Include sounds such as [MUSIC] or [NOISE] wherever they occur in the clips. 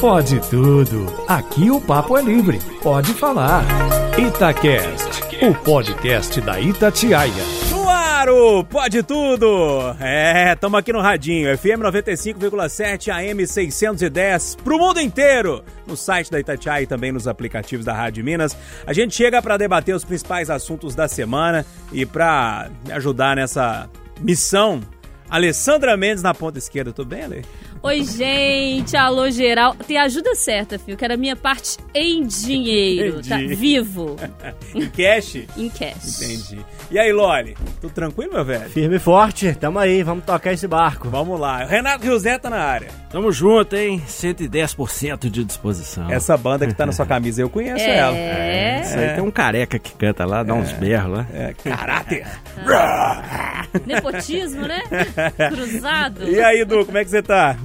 Pode tudo. Aqui o papo é livre. Pode falar. Itacast, o podcast da Itatiaia. Claro, pode tudo! É, estamos aqui no Radinho, FM 95,7 AM 610 pro mundo inteiro, no site da Itatiaia e também nos aplicativos da Rádio Minas. A gente chega para debater os principais assuntos da semana e para me ajudar nessa missão, Alessandra Mendes na ponta esquerda. Tudo bem, Ale? Oi, gente, alô geral. Tem ajuda certa, filho, que era a minha parte em dinheiro, tá? Entendi. Vivo, [LAUGHS] em cash? em cash. Entendi. E aí, Loli? Tudo tranquilo, meu velho? Firme e forte, tamo aí, vamos tocar esse barco. Vamos lá. Renato Riosé tá na área. Tamo junto, hein? 110% de disposição. Essa banda que tá na sua [LAUGHS] camisa, eu conheço ela. É. Isso aí tem um careca que canta lá, dá uns berros lá. É, caráter. Nepotismo, né? [LAUGHS] Cruzado. E aí, Du, como é que você tá?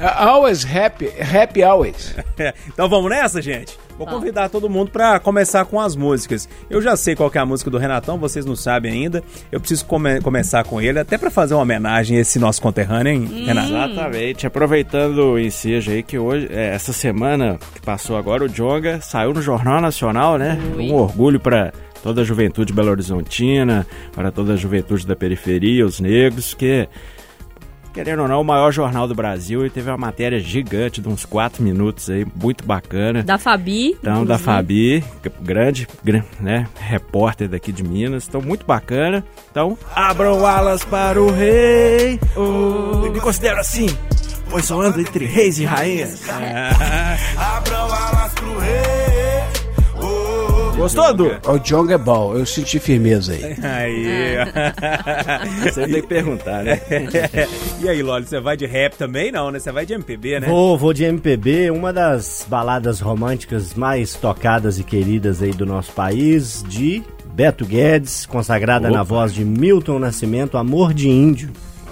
Always happy, happy always. [LAUGHS] Então vamos nessa, gente? Vou Vamos. convidar todo mundo pra começar com as músicas. Eu já sei qual que é a música do Renatão, vocês não sabem ainda. Eu preciso come- começar com ele, até pra fazer uma homenagem a esse nosso conterrâneo, hein, Renato? Exatamente. Aproveitando o ensejo aí que hoje, é, essa semana que passou agora, o Jonga saiu no Jornal Nacional, né? Um orgulho pra toda a juventude belo-horizontina, para toda a juventude da periferia, os negros, que querendo ou não, o maior jornal do Brasil e teve uma matéria gigante de uns 4 minutos aí, muito bacana. Da Fabi. Então, da. Fabi, grande, gran- né, repórter daqui de Minas. Então, muito bacana. Então, abram alas para o rei. Oh, eu me considero assim, pois só ando entre reis e rainhas. [LAUGHS] Gostou, Du? O Jong é bom, eu senti firmeza aí. Aí. [LAUGHS] Você tem que perguntar, né? [LAUGHS] e aí, Loli, você vai de rap também? Não, né? Você vai de MPB, né? Vou, vou de MPB, uma das baladas românticas mais tocadas e queridas aí do nosso país, de Beto Guedes, consagrada Opa. na voz de Milton Nascimento, Amor de Índio.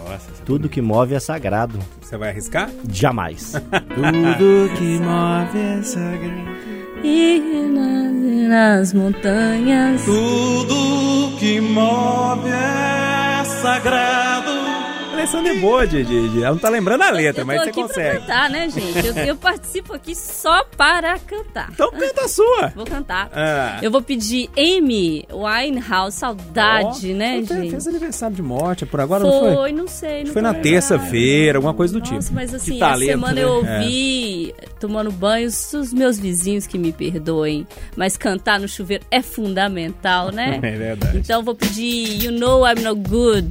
Nossa, você- Tudo que move é sagrado. você vai arriscar? Jamais. [LAUGHS] Tudo que move é sagrado. E nas, nas montanhas. Tudo que move é sagrado. Alessandra é boa, de- Ela não tá lembrando a letra, eu mas você consegue. cantar, né, gente? Eu, eu participo aqui só para cantar. Então canta a sua. Vou cantar. Ah. Eu vou pedir Amy Winehouse, saudade, Ó, né, gente? Fez aniversário de morte, por agora não foi? Foi, não sei. Não Foi na terça-feira, alguma coisa do Nossa, tipo. mas assim, talento, semana né? eu ouvi tomando banho, os meus vizinhos que me perdoem, mas cantar no chuveiro é fundamental, né? [LAUGHS] É verdade. Então eu vou pedir You Know I'm No Good.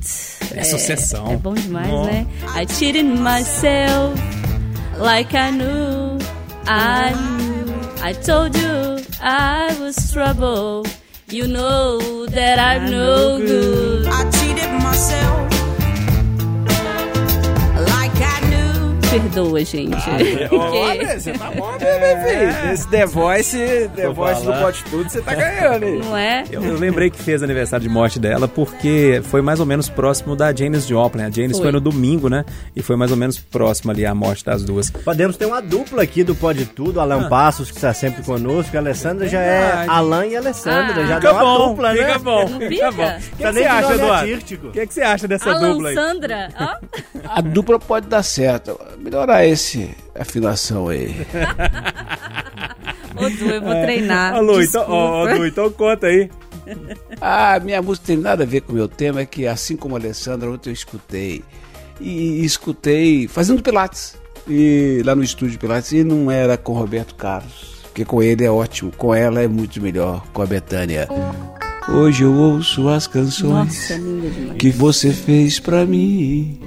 É sucessão. É bom demais, Ó. né? I cheated myself like I knew I knew. I told you I was trouble. You know that I'm no good. I cheated myself Perdoa, gente. [LAUGHS] Porque- Olha, você tá bom, né, meu filho? Esse The Voice, The Vou Voice do falar. Pode Tudo, você tá ganhando aí. Não é? Eu, eu lembrei que fez aniversário de morte dela porque foi mais ou menos próximo da Janis Joplin. A Janis foi. Foi. no domingo, né? E foi mais ou menos próximo ali a morte das duas. Podemos ter uma dupla aqui do Pode Tudo, Alan Passos, que está sempre conosco. A Alessandra já é. Alan e Alessandra. Ah. já Fica deu uma bom, dupla, fica né? bom, Não fica fica? bom. O que, que você acha, Eduardo? O que, que você acha dessa Alan dupla aí? Sandra, ó. A dupla pode dar certo. Melhorar esse afinação aí. [LAUGHS] Ô, Du, eu vou treinar. Ô, Lu, então, ó, ó, Lu, então conta aí. Ah, minha música tem nada a ver com o meu tema, é que assim como a Alessandra, ontem eu escutei. E escutei fazendo Pilates. E lá no estúdio Pilates, e não era com Roberto Carlos. Porque com ele é ótimo, com ela é muito melhor, com a Betânia. Hoje eu ouço as canções Nossa, demais. que você fez pra mim.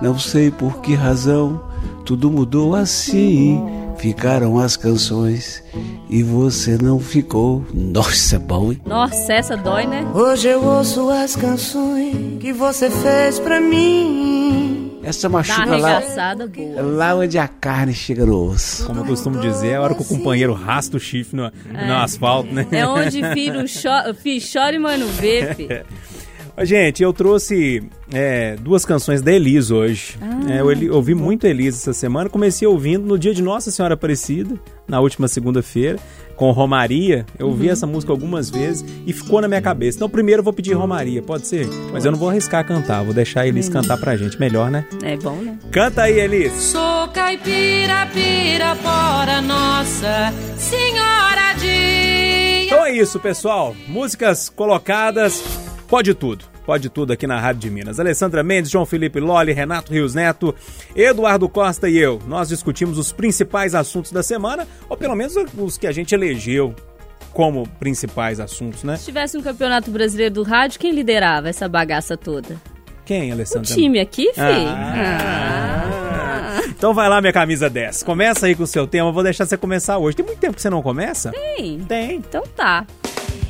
Não sei por que razão tudo mudou assim. Ficaram as canções e você não ficou. Nossa, é bom, hein? Nossa, essa dói, né? Hoje eu ouço as canções que você fez pra mim. Essa machuca lá, boa. lá onde a carne chega no osso. Como eu costumo dizer, é a hora que o companheiro rasta o chifre no, no asfalto, né? É onde [LAUGHS] filho, cho filho chora e mãe não vê, filho. [LAUGHS] Gente, eu trouxe é, duas canções da Elis hoje. Ah, É, eu eli- ouvi muito Elis essa semana. Comecei ouvindo no dia de Nossa Senhora Aparecida, na última segunda-feira, com Romaria. Eu ouvi Uhum. essa música algumas vezes e ficou na minha cabeça. Então, primeiro eu vou pedir Romaria, pode ser? Mas eu não vou arriscar cantar, vou deixar a Elis cantar pra gente. Melhor, né? É bom, né? Canta aí, Elis. Sou caipira, pirapora, Nossa Senhora de... Então é isso, pessoal. Músicas colocadas, pode tudo. Pode tudo aqui na Rádio de Minas. Alessandra Mendes, João Felipe Lolli, Renato Rios Neto, Eduardo Costa e eu. Nós discutimos os principais assuntos da semana, ou pelo menos os que a gente elegeu como principais assuntos, né? Se tivesse um campeonato brasileiro do rádio, quem liderava essa bagaça toda? Quem, O Alessandra? time aqui, fi? Ah. Então vai lá, minha camisa 10. Começa aí com o seu tema, vou deixar você começar hoje. Tem muito tempo que você não começa? Tem. Tem. Então tá.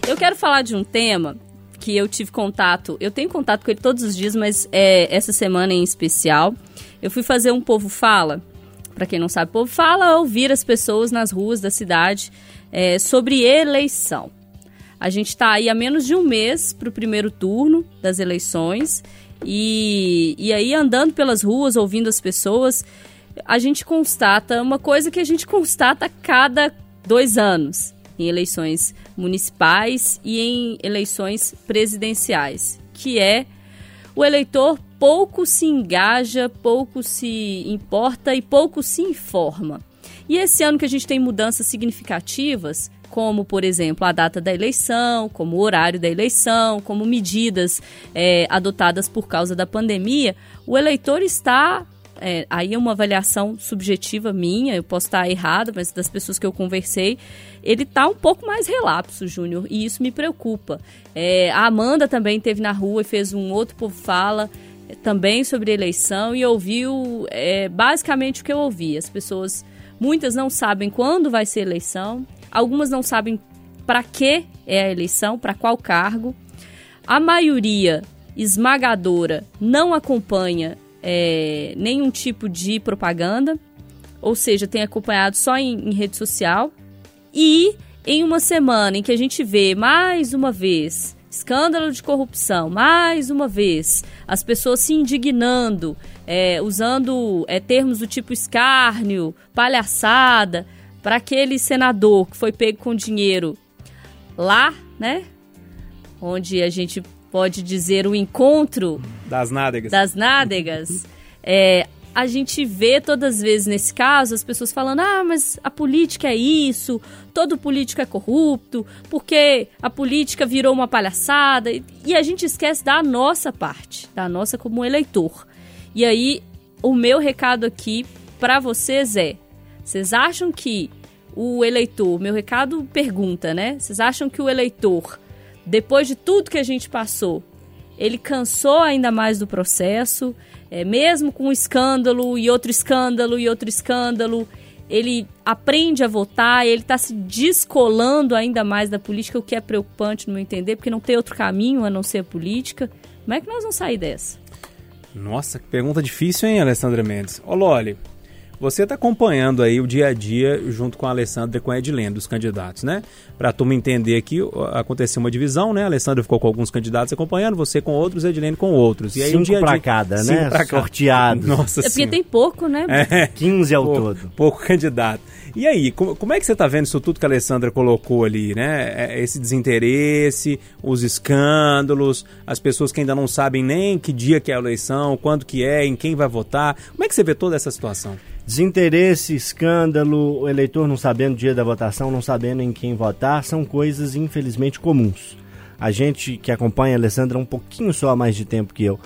Eu quero falar de um tema que eu tive contato. Eu tenho contato com ele todos os dias, mas é, essa semana em especial. Eu fui fazer um Povo Fala. Pra quem não sabe, Povo Fala é ouvir as pessoas nas ruas da cidade é, sobre eleição. A gente está aí há menos de um mês para o primeiro turno das eleições. E, e aí, andando pelas ruas, ouvindo as pessoas, a gente constata uma coisa que a gente constata a cada dois anos, em eleições municipais e em eleições presidenciais, que é o eleitor pouco se engaja, pouco se importa e pouco se informa. E esse ano que a gente tem mudanças significativas, como, por exemplo, a data da eleição, como o horário da eleição, como medidas é, adotadas por causa da pandemia, o eleitor está. É, aí é uma avaliação subjetiva minha, eu posso estar errada, mas das pessoas que eu conversei, ele está um pouco mais relapso, Júnior, e isso me preocupa. É, a Amanda também esteve na rua e fez um outro povo fala é, também sobre eleição e ouviu é, basicamente o que eu ouvi. As pessoas, muitas não sabem quando vai ser eleição, algumas não sabem para que é a eleição, para qual cargo. A maioria esmagadora não acompanha é, nenhum tipo de propaganda, ou seja, tem acompanhado só em, em rede social. E em uma semana em que a gente vê mais uma vez escândalo de corrupção, mais uma vez as pessoas se indignando, é, usando é, termos do tipo escárnio, palhaçada, para aquele senador que foi pego com dinheiro lá, né? Onde a gente pode dizer o encontro Das nádegas. das nádegas, [LAUGHS] é, a gente vê todas as vezes nesse caso as pessoas falando: ah, mas a política é isso, todo político é corrupto, porque a política virou uma palhaçada. E, a gente esquece da nossa parte, da nossa como eleitor. E aí, o meu recado aqui para vocês é: vocês acham que o eleitor, meu recado pergunta, né? Vocês acham que o eleitor, depois de tudo que a gente passou, ele cansou ainda mais do processo, é, mesmo com um escândalo e outro escândalo e outro escândalo, ele aprende a votar, ele está se descolando ainda mais da política, o que é preocupante no meu entender, porque não tem outro caminho a não ser a política. Como é que nós vamos sair dessa? Nossa, que pergunta difícil, hein, Alessandra Mendes? Loli, você está acompanhando aí o dia a dia junto com a Alessandra e com a Edilene, dos candidatos, né? Para a turma entender aqui, aconteceu uma divisão, né? A Alessandra ficou com alguns candidatos acompanhando, você com outros, a Edilene com outros. E aí, Cinco um dia a pra dia... cada, Cinco né? pra. Sorteados. Nossa É porque Senhora. tem pouco, né? É. 15 ao pouco, todo. pouco candidato. E aí, como, como é que você tá vendo isso tudo que a Alessandra colocou ali, né? É, Esse desinteresse, os escândalos, as pessoas que ainda não sabem nem que dia que é a eleição, quando que é, em quem vai votar. Como é que você vê toda essa situação? Desinteresse, escândalo, o eleitor não sabendo o dia da votação, não sabendo em quem votar, são coisas infelizmente comuns. A gente que acompanha a Alessandra um pouquinho só há mais de tempo que eu,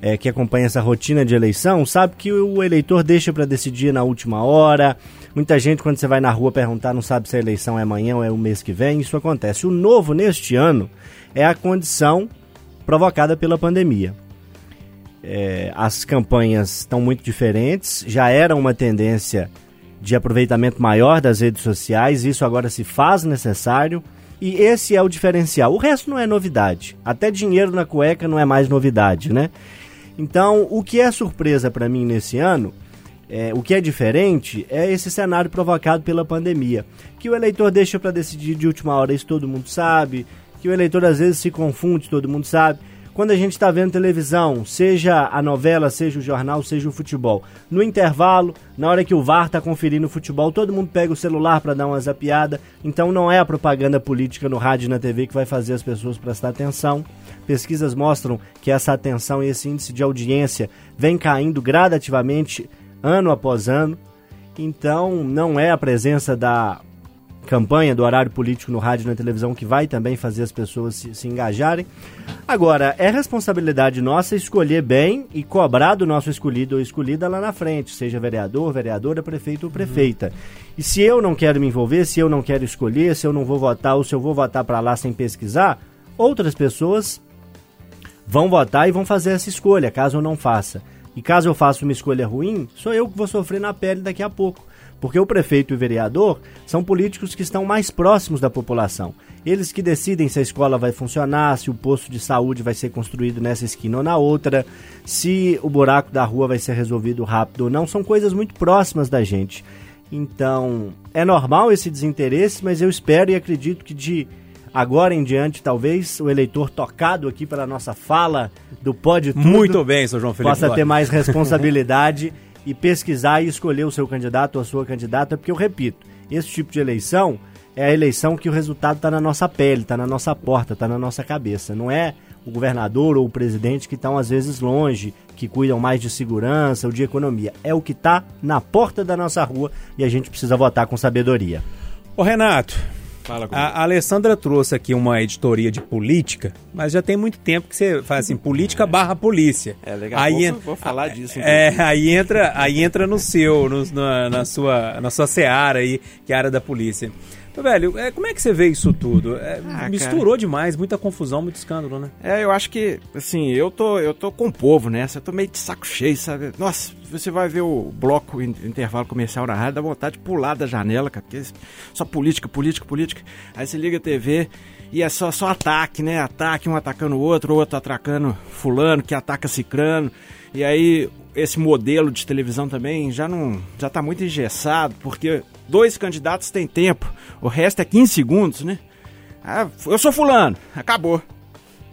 é, que acompanha essa rotina de eleição, sabe que o eleitor deixa para decidir na última hora. Muita gente, quando você vai na rua perguntar, não sabe se a eleição é amanhã ou é o mês que vem. Isso acontece. O novo neste ano é a condição provocada pela pandemia. É, as campanhas estão muito diferentes, já era uma tendência de aproveitamento maior das redes sociais, isso agora se faz necessário e esse é o diferencial. O resto não é novidade, até dinheiro na cueca não é mais novidade, né? Então, o que é surpresa para mim nesse ano, é, o que é diferente, é esse cenário provocado pela pandemia, que o eleitor deixa para decidir de última hora, isso todo mundo sabe, que o eleitor às vezes se confunde, todo mundo sabe. Quando a gente está vendo televisão, seja a novela, seja o jornal, seja o futebol. No intervalo, na hora que o VAR está conferindo o futebol, todo mundo pega o celular para dar uma zapiada. Então não é a propaganda política no rádio e na TV que vai fazer as pessoas prestar atenção. Pesquisas mostram que essa atenção e esse índice de audiência vem caindo gradativamente ano após ano. Então não é a presença da campanha do horário político no rádio e na televisão que vai também fazer as pessoas se, se, engajarem. Agora, é responsabilidade nossa escolher bem e cobrar do nosso escolhido ou escolhida lá na frente, seja vereador, vereadora, prefeito ou prefeita. E se eu não quero me envolver, se eu não quero escolher, se eu não vou votar ou se eu vou votar para lá sem pesquisar, outras pessoas vão votar e vão fazer essa escolha, caso eu não faça. E caso eu faça uma escolha ruim, sou eu que vou sofrer na pele daqui a pouco. Porque o prefeito e o vereador são políticos que estão mais próximos da população. Eles que decidem se a escola vai funcionar, se o posto de saúde vai ser construído nessa esquina ou na outra, se o buraco da rua vai ser resolvido rápido ou não. São coisas muito próximas da gente. Então, é normal esse desinteresse, mas eu espero e acredito que de agora em diante, talvez, o eleitor tocado aqui pela nossa fala do Pode Tudo... Muito bem, Sr. João Felipe. Possa ter mais [LAUGHS] responsabilidade e pesquisar e escolher o seu candidato ou a sua candidata, porque eu repito, esse tipo de eleição é a eleição que o resultado está na nossa pele, está na nossa porta, está na nossa cabeça. Não é o governador ou o presidente que estão às vezes longe, que cuidam mais de segurança ou de economia. É o que está na porta da nossa rua e a gente precisa votar com sabedoria. Ô Renato, Fala a, a Alessandra trouxe aqui uma editoria de política, mas já tem muito tempo que você faz assim, política barra polícia. É, legal. Aí vou, vou falar disso. É, aí entra, aí entra no seu, no, na, na, sua, na sua seara aí, que é a área da polícia. Velho, é, como é que você vê isso tudo? É, ah, misturou cara. demais, muita confusão, muito escândalo, né? É, eu acho que, assim, eu tô, eu tô com o povo nessa, eu tô meio de saco cheio, sabe? Nossa, você vai ver o bloco intervalo comercial na rádio, dá vontade de pular da janela, cara, porque só política, política, política. Aí você liga a TV e é só, só ataque, né? Ataque, um atacando o outro, o outro atacando fulano, que ataca cicrano. E aí esse modelo de televisão também já não já tá muito engessado, porque dois candidatos têm tempo, o resto é 15 segundos, né? Ah, eu sou fulano, acabou.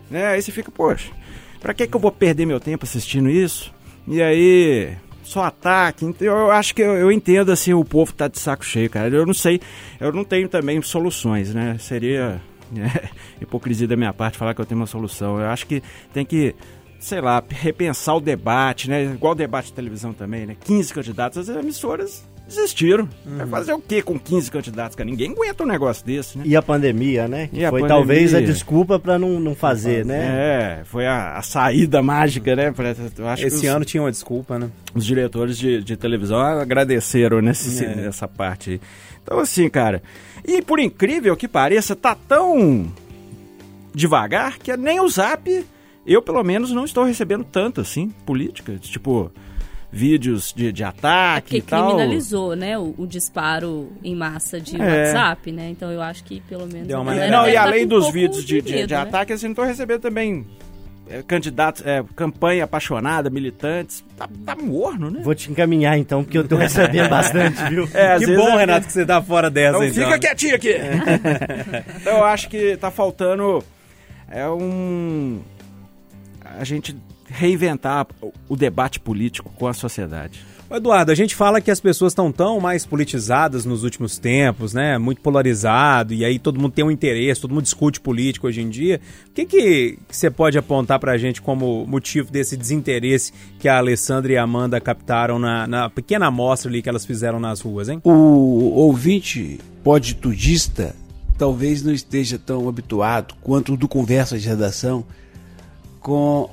Né? Aí você fica, poxa, pra que, que eu vou perder meu tempo assistindo isso? E aí, só ataque. Então, eu acho que eu, eu, entendo assim, o povo tá de saco cheio, cara. Eu não sei, eu não tenho também soluções, né? Seria [LAUGHS] é, hipocrisia da minha parte falar que eu tenho uma solução. Eu acho que tem que sei lá, repensar o debate, né? Igual o debate de televisão também, né? 15 candidatos, as emissoras desistiram. Uhum. Vai fazer o que com 15 candidatos? Cara? Ninguém aguenta um negócio desse, né? E a pandemia, né? Que foi pandemia. talvez a desculpa para não, não fazer, né? É, foi a, a saída mágica, né? Eu acho Esse ano tinha uma desculpa, né? Os diretores de, de televisão agradeceram nesse, é. nessa parte. Então, assim, cara. E por incrível que pareça, tá tão devagar que nem o Zap, eu pelo menos não estou recebendo tanto assim, política. Tipo, vídeos de, de ataque é e tal. criminalizou, né, o, o, disparo em massa de é. WhatsApp, né? Então eu acho que pelo menos... Deu uma... Não, e além um dos vídeos de, de, de, de né? ataque, assim, não estou recebendo também é, candidatos, é, campanha apaixonada, militantes, tá, tá, morno, né? Vou te encaminhar então, porque eu tô recebendo [LAUGHS] bastante, viu? É, que bom, é... Renato, que você tá fora dessa, então. então. Fica quietinho aqui! [LAUGHS] então eu acho que tá faltando é um... A gente reinventar o debate político com a sociedade. Eduardo, a gente fala que as pessoas estão tão mais politizadas nos últimos tempos, né? Muito polarizado, e aí todo mundo tem um interesse, todo mundo discute político hoje em dia. O que, que você pode apontar para a gente como motivo desse desinteresse que a Alessandra e a Amanda captaram na, na pequena amostra ali que elas fizeram nas ruas, hein? O ouvinte poditudista talvez não esteja tão habituado quanto o do Conversa de Redação com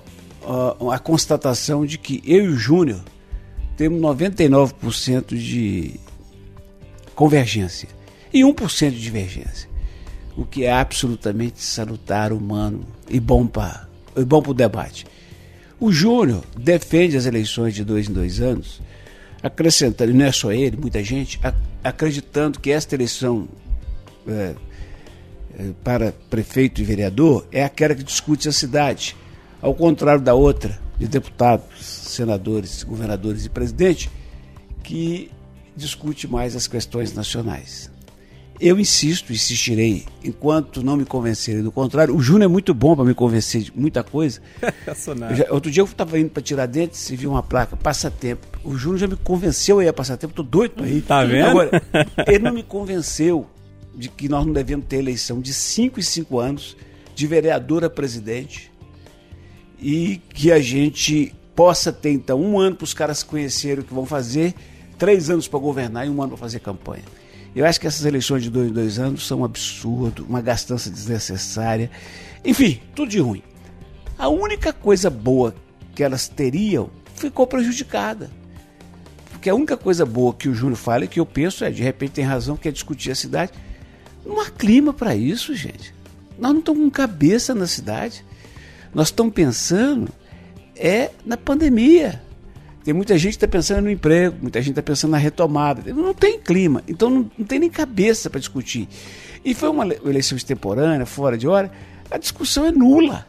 uh, a constatação de que eu e o Júnior temos 99% de convergência e 1% de divergência, o que é absolutamente salutar, humano e bom para bom o debate. O Júnior defende as eleições de dois em dois anos, acrescentando, e não é só ele, muita gente, acreditando que esta eleição é, é, para prefeito e vereador é aquela que discute a cidade ao contrário da outra, de deputados, senadores, governadores e presidente, que discute mais as questões nacionais. Eu insisto, insistirei, enquanto não me convencerem do contrário. O Júnior é muito bom para me convencer de muita coisa. [LAUGHS] Personagem. Já- outro dia eu estava indo para Tiradentes e vi uma placa, passatempo. O Júnior já me convenceu a ir a passatempo, tô doido para ir. Tá vendo? Agora, [LAUGHS] ele não me convenceu de que nós não devemos ter eleição de 5 em 5 anos, de vereador a presidente, e que a gente possa ter, então, um ano para os caras conhecerem o que vão fazer, três anos para governar e um ano para fazer campanha. Eu acho que essas eleições de dois em dois anos são um absurdo, uma gastança desnecessária. Enfim, tudo de ruim. A única coisa boa que elas teriam ficou prejudicada. Porque a única coisa boa que o Júnior fala e que eu penso é, de repente tem razão, que é discutir a cidade. Não há clima para isso, gente. Nós não estamos com cabeça na cidade. Nós estamos pensando é na pandemia. Tem muita gente que está pensando no emprego, muita gente está pensando na retomada. Não tem clima, então não, não tem nem cabeça para discutir. E foi uma le- eleição extemporânea, fora de hora, a discussão é nula.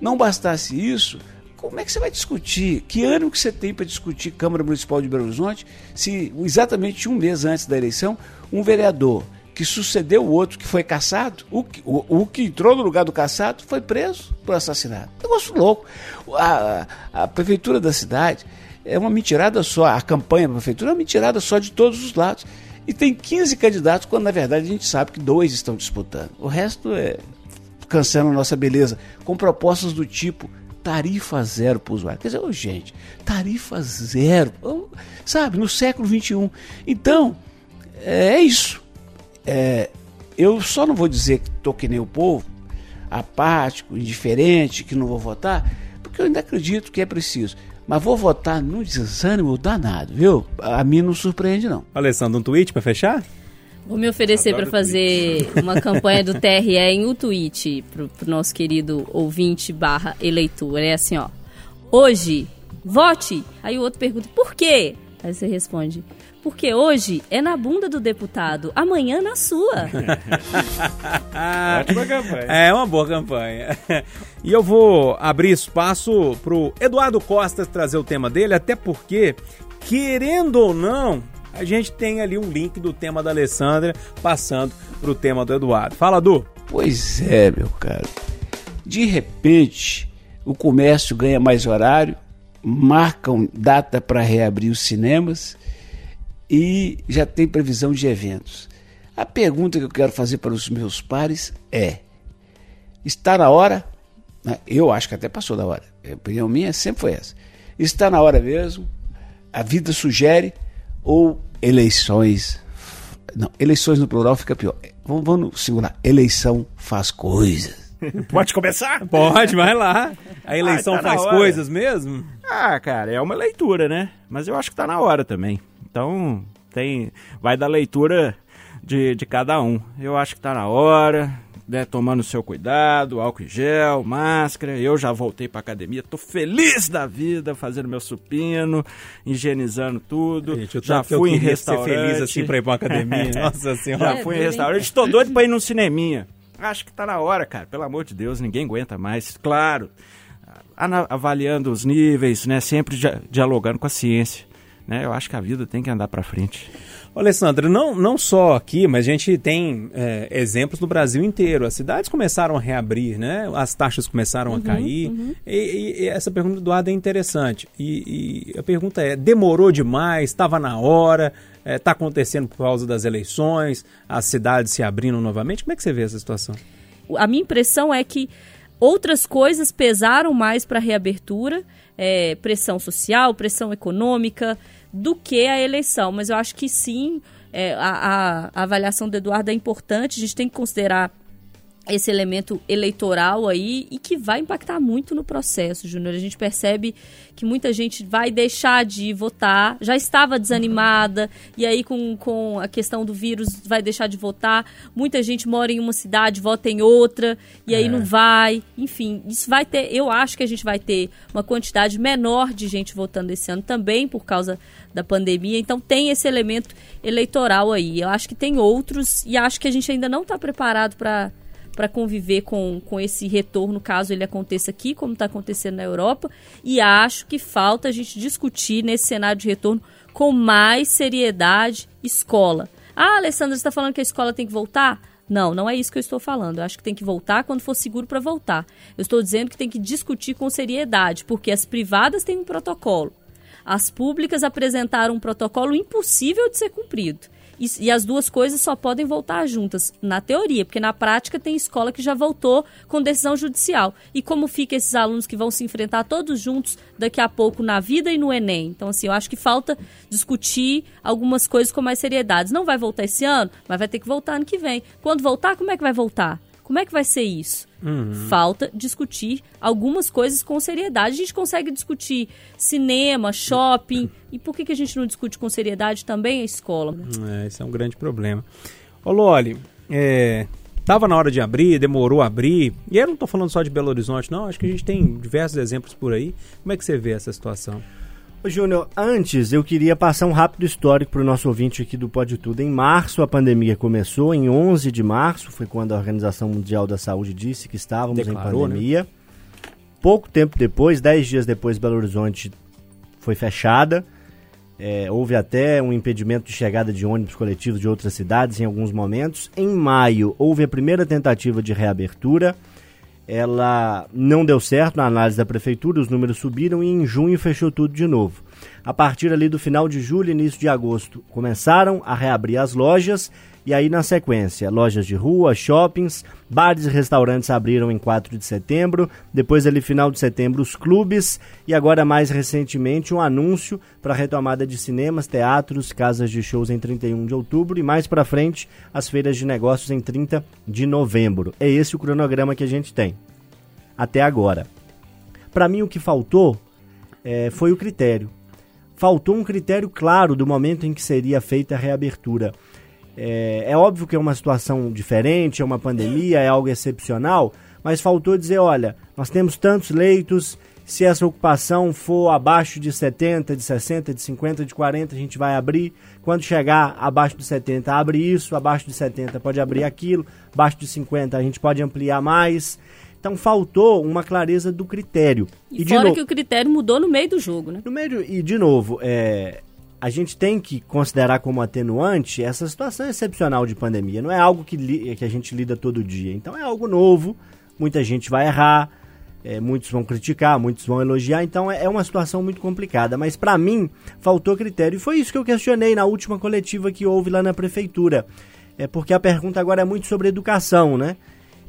Não bastasse isso, como é que você vai discutir? Que ânimo que você tem para discutir Câmara Municipal de Belo Horizonte se exatamente um mês antes da eleição, um vereador que sucedeu o outro que foi caçado, o que, o, o que entrou no lugar do caçado foi preso por assassinato. Negócio louco. A, a, a prefeitura da cidade é uma mentirada só, a campanha da prefeitura é uma mentirada só de todos os lados. E tem 15 candidatos, quando na verdade a gente sabe que dois estão disputando. O resto é cancela a nossa beleza, com propostas do tipo tarifa zero para o usuário. Quer dizer, ô, gente, tarifa zero, sabe, no século XXI. Então, é isso. É, eu só não vou dizer que estou que nem o povo, apático, indiferente, que não vou votar, porque eu ainda acredito que é preciso. Mas vou votar no desânimo danado, viu? A mim não surpreende, não. Alessandro, um tweet pra fechar? Vou me oferecer para fazer uma campanha do TRE em um tweet pro, pro nosso querido ouvinte barra eleitor. É assim, ó. Hoje, vote. Aí o outro pergunta, por quê? Aí você responde, porque hoje é na bunda do deputado, amanhã na sua. [LAUGHS] Ótima campanha. É uma boa campanha. E eu vou abrir espaço pro Eduardo Costa trazer o tema dele, até porque, querendo ou não, a gente tem ali um link do tema da Alessandra passando pro tema do Eduardo. Fala, Du. Pois é, meu caro. De repente, o comércio ganha mais horário, marcam data para reabrir os cinemas e já tem previsão de eventos. A pergunta que eu quero fazer para os meus pares é: está na hora? né? Eu acho que até passou da hora. A opinião minha sempre foi essa. Está na hora mesmo? A vida sugere ou eleições? Não, eleições no plural fica pior. Vamos, vamos segurar. Eleição faz coisas. [LAUGHS] Pode começar? Pode, vai lá. A eleição Ah, tá faz coisas mesmo? Ah, cara, é uma leitura, né? Mas eu acho que tá na hora também. Então, tem. Vai da leitura de, de cada um. Eu acho que tá na hora, né? Tomando o seu cuidado, álcool em gel, máscara. Eu já voltei pra academia, tô feliz da vida, fazendo meu supino, higienizando tudo. Gente, já fui em queria ser restaurante. feliz assim pra ir pra uma academia. [LAUGHS] Nossa senhora. Já fui em restaurante, tô doido pra ir num cineminha. Acho que tá na hora, cara. Pelo amor de Deus, ninguém aguenta mais. Claro, avaliando os níveis, né? Sempre dia- dialogando com a ciência. Né? Eu acho que a vida tem que andar pra frente. Alessandra, não, não só aqui, mas a gente tem é, exemplos no Brasil inteiro. As cidades começaram a reabrir, né? As taxas começaram a cair. E, e- e essa pergunta do Eduardo é interessante. E, e a pergunta é: demorou demais? Estava na hora? Está acontecendo por causa das eleições? As cidades se abrindo novamente? Como é que você vê essa situação? a minha impressão é que outras coisas pesaram mais para a reabertura, é, pressão social, pressão econômica, do que a eleição. Mas eu acho que sim, é, a, a- a avaliação do Eduardo é importante, a gente tem que considerar esse elemento eleitoral aí e que vai impactar muito no processo, Júnior. A gente percebe que muita gente vai deixar de votar, já estava desanimada, e aí com, com a questão do vírus vai deixar de votar. Muita gente mora em uma cidade, vota em outra, e aí É. não vai. Enfim, isso vai ter. Eu acho que a gente vai ter uma quantidade menor de gente votando esse ano também por causa da pandemia. Então tem esse elemento eleitoral aí. Eu acho que tem outros, e acho que a gente ainda não está preparado para para conviver com, com esse retorno, caso ele aconteça aqui, como está acontecendo na Europa. E acho que falta a gente discutir nesse cenário de retorno com mais seriedade escola. Ah, Alessandra, você está falando que a escola tem que voltar? Não, não é isso que eu estou falando. Eu acho que tem que voltar quando for seguro para voltar. Eu estou dizendo que tem que discutir com seriedade, porque as privadas têm um protocolo. As públicas apresentaram um protocolo impossível de ser cumprido. E, e, as duas coisas só podem voltar juntas, na teoria, porque na prática tem escola que já voltou com decisão judicial. E como fica esses alunos que vão se enfrentar todos juntos daqui a pouco na vida e no Enem? Então, assim, eu acho que falta discutir algumas coisas com mais seriedade. Não vai voltar esse ano, mas vai ter que voltar ano que vem. Quando voltar, como é que vai voltar? Como é que vai ser isso? Uhum. Falta discutir algumas coisas com seriedade. A gente consegue discutir cinema, shopping. E por que, que a gente não discute com seriedade também a escola? É, esse é um grande problema. Ô Loli, é, tava na hora de abrir, demorou a abrir. E eu não estou falando só de Belo Horizonte, não. Acho que a gente tem diversos exemplos por aí. Como é que você vê essa situação? Júnior, antes eu queria passar um rápido histórico para o nosso ouvinte aqui do Pode Tudo. Em março a pandemia começou, em 11 de março foi quando a Organização Mundial da Saúde disse que estávamos Declarou, em né? pandemia. Né? Pouco tempo depois, 10 dias depois, Belo Horizonte foi fechada. É, houve até um impedimento de chegada de ônibus coletivos de outras cidades em alguns momentos. Em maio, houve a primeira tentativa de reabertura ela não deu certo na análise da prefeitura, os números subiram e em junho fechou tudo de novo. A partir ali do final de julho e início de agosto, começaram a reabrir as lojas e aí na sequência, lojas de rua, shoppings, bares e restaurantes abriram em 4 de setembro, depois ali final de setembro os clubes e agora mais recentemente um anúncio para a retomada de cinemas, teatros, casas de shows em 31 de outubro e mais para frente as feiras de negócios em 30 de novembro. É esse o cronograma que a gente tem até agora. Para mim o que faltou é, foi o critério. Faltou um critério claro do momento em que seria feita a reabertura. É, é, óbvio que é uma situação diferente, é uma pandemia, é algo excepcional, mas faltou dizer: olha, nós temos tantos leitos, se essa ocupação for abaixo de 70, de 60, de 50, de 40, a gente vai abrir. Quando chegar abaixo de 70, abre isso, abaixo de 70 pode abrir aquilo, abaixo de 50 a gente pode ampliar mais. Então faltou uma clareza do critério. E, e fora no... que o critério mudou no meio do jogo, né? No meio e de novo, é, a gente tem que considerar como atenuante essa situação excepcional de pandemia. Não é algo que, li, que a gente lida todo dia. Então é algo novo, muita gente vai errar, é, muitos vão criticar, muitos vão elogiar. Então é, é uma situação muito complicada. Mas para mim faltou critério. E foi isso que eu questionei na última coletiva que houve lá na prefeitura. É porque a pergunta agora é muito sobre educação, né?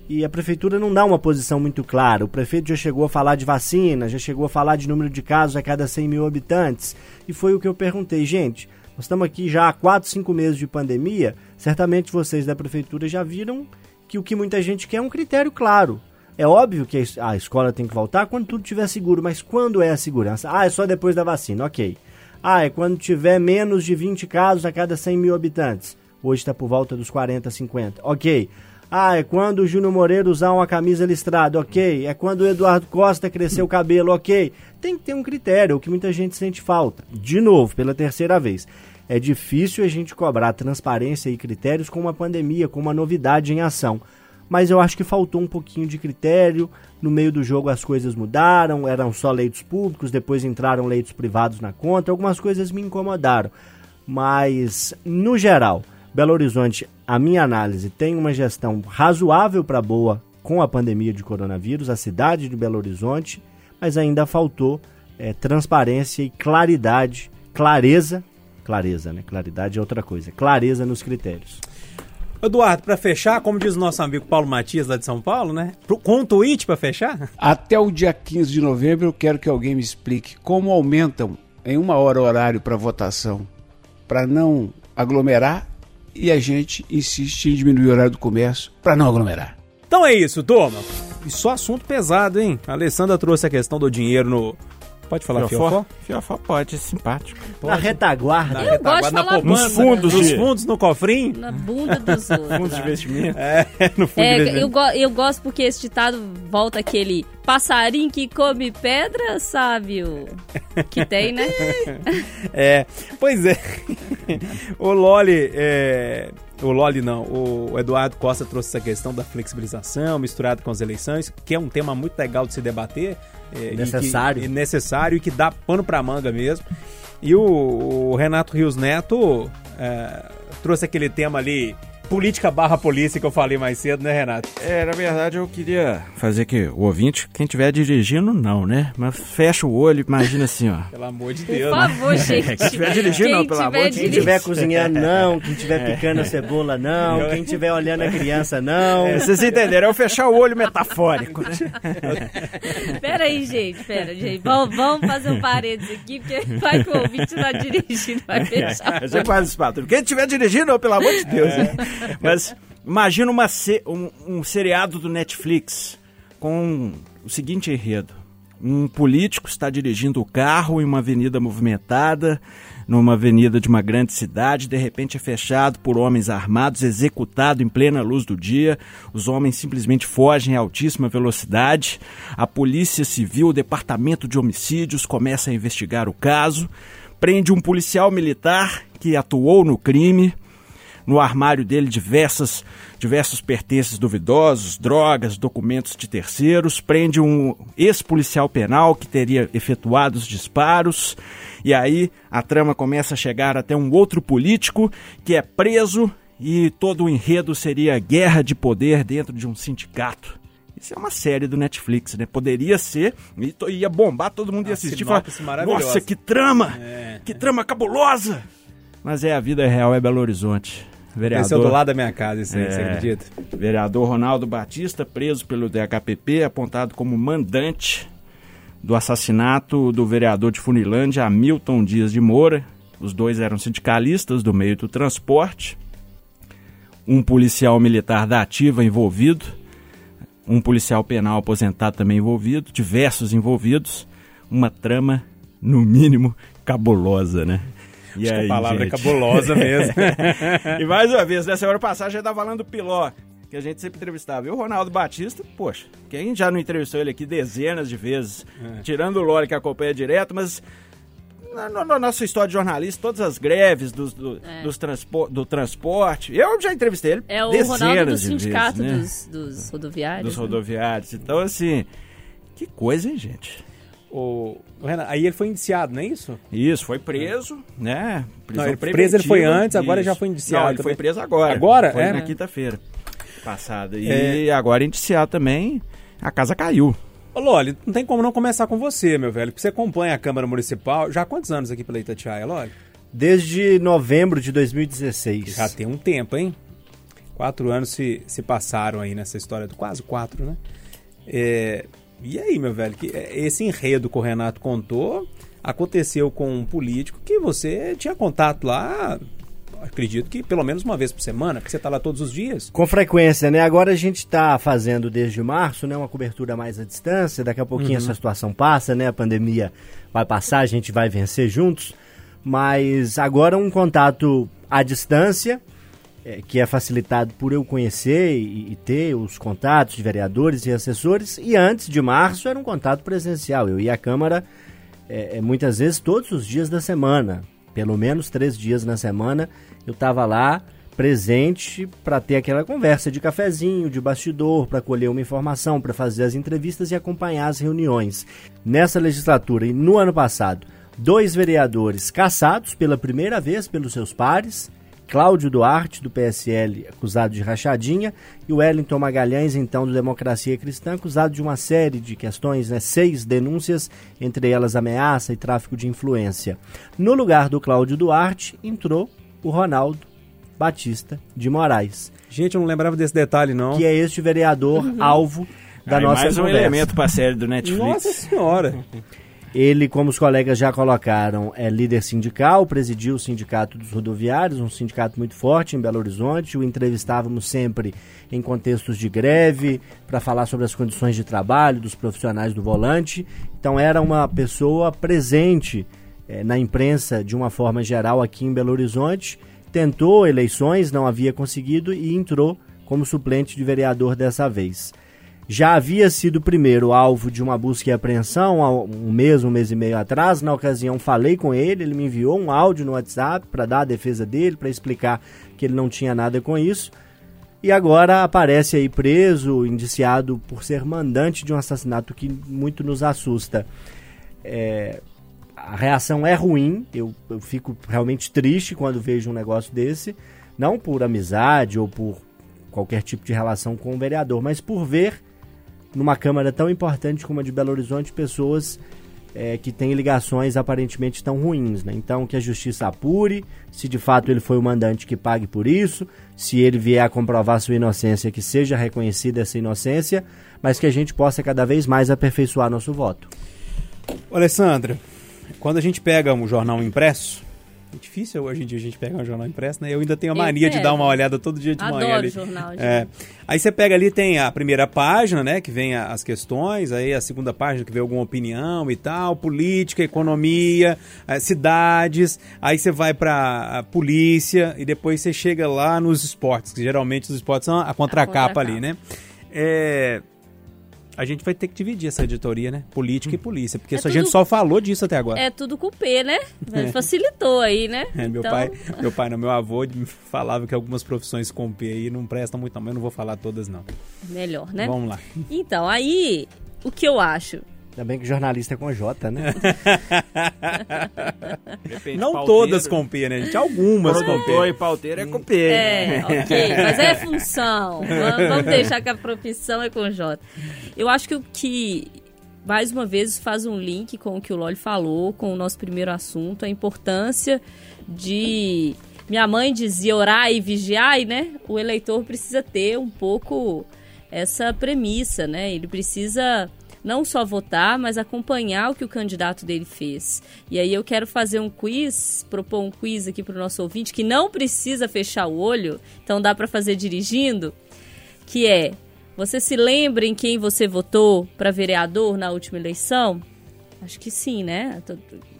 E a prefeitura não dá uma posição muito clara. O prefeito já chegou a falar de vacina, já chegou a falar de número de casos a cada 100 mil habitantes. E foi o que eu perguntei, gente. Nós estamos aqui já há 4, 5 meses de pandemia. Certamente vocês da prefeitura já viram que o que muita gente quer é um critério claro. É óbvio que a escola tem que voltar quando tudo estiver seguro, mas quando é a segurança? Ah, é só depois da vacina, ok. Ah, é quando tiver menos de 20 casos a cada 100 mil habitantes. Hoje está por volta dos 40, 50. Ok. Ah, é quando o Júnior Moreira usar uma camisa listrada, ok. É quando o Eduardo Costa crescer o cabelo, ok. Tem que ter um critério, o que muita gente sente falta. De novo, pela terceira vez. É difícil a gente cobrar transparência e critérios com uma pandemia, com uma novidade em ação. Mas eu acho que faltou um pouquinho de critério. No meio do jogo as coisas mudaram, eram só leitos públicos, depois entraram leitos privados na conta. Algumas coisas me incomodaram. Mas, no geral, Belo Horizonte, a minha análise, tem uma gestão razoável para boa com a pandemia de coronavírus, a cidade de Belo Horizonte, mas ainda faltou é, transparência e claridade, clareza, clareza, né? Claridade é outra coisa, clareza nos critérios. Eduardo, para fechar, como diz o nosso amigo Paulo Matias lá de São Paulo, né? Com um tweet para fechar? Até o dia 15 de novembro eu quero que alguém me explique como aumentam em uma hora o horário para votação para não aglomerar e a gente insiste em diminuir o horário do comércio para não aglomerar. Então é isso, turma. E só assunto pesado, hein? A Alessandra trouxe a questão do dinheiro no. Pode falar fiofó? Fiofó pode, é simpático. Pode. Na retaguarda. Na eu retaguarda, na poupança. Nos fundos, nos fundos, no cofrinho. Na bunda dos outros. fundos de investimento. É, [LAUGHS] no fundo é, de investimento. Eu, go eu gosto porque esse ditado volta aquele passarinho que come pedra, sábio. Que tem, né? [LAUGHS] é, pois é. o Loli, é, o Loli não, o Eduardo Costa trouxe essa questão da flexibilização misturada com as eleições, que é um tema muito legal de se debater. É, necessário. E que, necessário e que dá pano pra manga mesmo. E o, o Renato Rios Neto é, trouxe aquele tema ali política barra polícia que eu falei mais cedo, né, Renato? É, na verdade eu queria fazer que o ouvinte, quem estiver dirigindo, não, né? Mas fecha o olho, imagina assim, ó. Pelo amor de Por Deus. né? favor, [LAUGHS] gente. Quem estiver dirigindo, não, Quem pelo amor de Quem Deus. estiver cozinhando, não. Quem estiver picando a cebola, não. Quem estiver olhando a criança, não. É, vocês entenderam? É o fechar o olho metafórico. né? [LAUGHS] Pera aí, gente, pera, gente. Vamos, vamos fazer um parênteses aqui, porque vai que o ouvinte tá dirigindo, vai fechar. Você faz isso, Pato. Quem estiver dirigindo, pelo amor de Deus. né? Mas imagina uma um, um seriado do Netflix com o seguinte enredo. Um político está dirigindo o carro em uma avenida movimentada, numa avenida de uma grande cidade, de repente é fechado por homens armados, executado em plena luz do dia. Os homens simplesmente fogem a altíssima velocidade. A Polícia Civil, o Departamento de Homicídios começa a investigar o caso, prende um policial militar que atuou no crime. No armário dele, diversas, diversos pertences duvidosos, drogas, documentos de terceiros. Prende um ex-policial penal que teria efetuado os disparos. E aí a trama começa a chegar até um outro político que é preso e todo o enredo seria guerra de poder dentro de um sindicato. Isso é uma série do Netflix, né? Poderia ser, e ia bombar, todo mundo ia assistir e falar, nossa, que trama! É. Que trama cabulosa! Mas é a vida real, é Belo Horizonte. Vereador, Esse é do lado da minha casa, isso aí, É. você acredita? vereador Ronaldo Batista, preso pelo DHPP, apontado como mandante do assassinato do vereador de Funilândia, Hamilton Dias de Moura. Os dois eram sindicalistas do meio do transporte. Um policial militar da ativa envolvido. Um policial penal aposentado também envolvido. Diversos envolvidos. Uma trama, no mínimo, cabulosa, né? E Acho que aí, a palavra gente? é cabulosa mesmo. [LAUGHS] E mais uma vez, na semana passada já estava falando do Piló, que a gente sempre entrevistava. E o Ronaldo Batista, poxa, quem já não entrevistou ele aqui dezenas de vezes, É. tirando o Lore que acompanha direto, mas na, na- na nossa história de jornalista, todas as greves dos, do, dos transpo- do transporte, eu já entrevistei ele É o dezenas Ronaldo do sindicato vezes, né? dos, dos rodoviários. dos né? rodoviários. Então, assim, que coisa, hein, gente? O, o Renato, aí ele foi indiciado, não é isso? Isso, foi preso, né? Prisão Não, ele- preso ele foi antes, agora isso. já foi indiciado Não, ele foi também. preso agora. Agora? Foi É? na quinta-feira passada. E É. agora indiciado também, a casa caiu. Ô, Loli, não tem como não começar com você, meu velho, porque você acompanha a Câmara Municipal já há quantos anos aqui pela Itatiaia, Loli? Desde novembro de 2016. Já tem um tempo, hein? Quatro anos se, se passaram aí nessa história, do quase quatro, né? É, e aí, meu velho, que, é, esse enredo que o Renato contou aconteceu com um político que você tinha contato lá, acredito que pelo menos uma vez por semana, porque você tá lá todos os dias. Com frequência, né? Agora a gente está fazendo desde março, né? Uma cobertura mais à distância. Daqui a pouquinho essa situação passa, né? A pandemia vai passar, a gente vai vencer juntos. Mas agora um contato à distância, é, que é facilitado por eu conhecer e, e ter os contatos de vereadores e assessores. E antes de março era um contato presencial. Eu ia à Câmara é, é, muitas vezes todos os dias da semana, pelo menos três dias na semana, eu estava lá presente para ter aquela conversa de cafezinho, de bastidor, para colher uma informação, para fazer as entrevistas e acompanhar as reuniões. Nessa legislatura e no ano passado, dois vereadores caçados pela primeira vez pelos seus pares. Cláudio Duarte, do PSL, acusado de rachadinha, e o Wellington Magalhães, então, do Democracia Cristã, acusado de uma série de questões, né, seis denúncias, entre elas ameaça e tráfico de influência. No lugar do Cláudio Duarte, entrou o Ronaldo Batista de Moraes, Gente, eu não lembrava desse detalhe, não. que é este vereador alvo da Aí nossa mais um conversa. elemento para a série do Netflix. Nossa senhora! [LAUGHS] Ele, como os colegas já colocaram, é líder sindical, presidiu o Sindicato dos Rodoviários, um sindicato muito forte em Belo Horizonte. O entrevistávamos sempre em contextos de greve, para falar sobre as condições de trabalho dos profissionais do volante. Então, era uma pessoa presente eh, na imprensa de uma forma geral aqui em Belo Horizonte. Tentou eleições, não havia conseguido e entrou como suplente de vereador dessa vez já havia sido primeiro alvo de uma busca e apreensão há um mês, um mês e meio atrás. Na ocasião, falei com ele, ele me enviou um áudio no WhatsApp para dar a defesa dele, para explicar que ele não tinha nada com isso. E agora aparece aí preso, indiciado por ser mandante de um assassinato que muito nos assusta. É, a reação é ruim, eu, eu fico realmente triste quando vejo um negócio desse, Não por amizade ou por qualquer tipo de relação com o vereador, mas por ver numa Câmara tão importante como a de Belo Horizonte pessoas é, que têm ligações aparentemente tão ruins. Né? Então, que a justiça apure, se de fato ele foi o mandante que pague por isso, se ele vier a comprovar sua inocência, que seja reconhecida essa inocência, mas que a gente possa cada vez mais aperfeiçoar nosso voto. Alessandra, quando a gente pega um jornal impresso, é difícil hoje em dia a gente pegar um jornal impresso, né? Eu ainda tenho a mania de dar uma olhada todo dia de Adoro manhã ali. jornal, gente. É. Aí você pega ali, tem a primeira página, né? Que vem a- as questões, aí a segunda página que vem alguma opinião e tal, política, economia, eh, cidades, aí você vai pra a polícia e depois você chega lá nos esportes, que geralmente os esportes são a contracapa contracapa. ali, né? É, A gente vai ter que dividir essa editoria, né? Política e polícia, porque É isso a tudo- gente só falou disso até agora. É tudo com P, né? [LAUGHS] Facilitou aí, né? É, meu Então, pai, meu pai, não, meu avô falava que algumas profissões com P aí não prestam muito, não, mas eu não vou falar todas não. Melhor, né? Vamos lá. Então, aí, o que eu acho? Ainda bem que jornalista é com J, né? [LAUGHS] Depende, Não pauteiro. todas com P, né, gente? Algumas com Produtor P. e pauteiro é com P. É, ok, mas é função. [LAUGHS] Vamos deixar que a profissão é com J. Eu acho que o que, mais uma vez, faz um link com o que o Loli falou, com o nosso primeiro assunto, a importância de. Minha mãe dizia orar e vigiar, e, né? O eleitor precisa ter um pouco essa premissa, né? Ele precisa não só votar, mas acompanhar o que o candidato dele fez. E aí eu quero fazer um quiz, propor um quiz aqui para o nosso ouvinte que não precisa fechar o olho, então dá para fazer dirigindo, que é: você se lembra em quem você votou para vereador na última eleição? Acho que sim, né?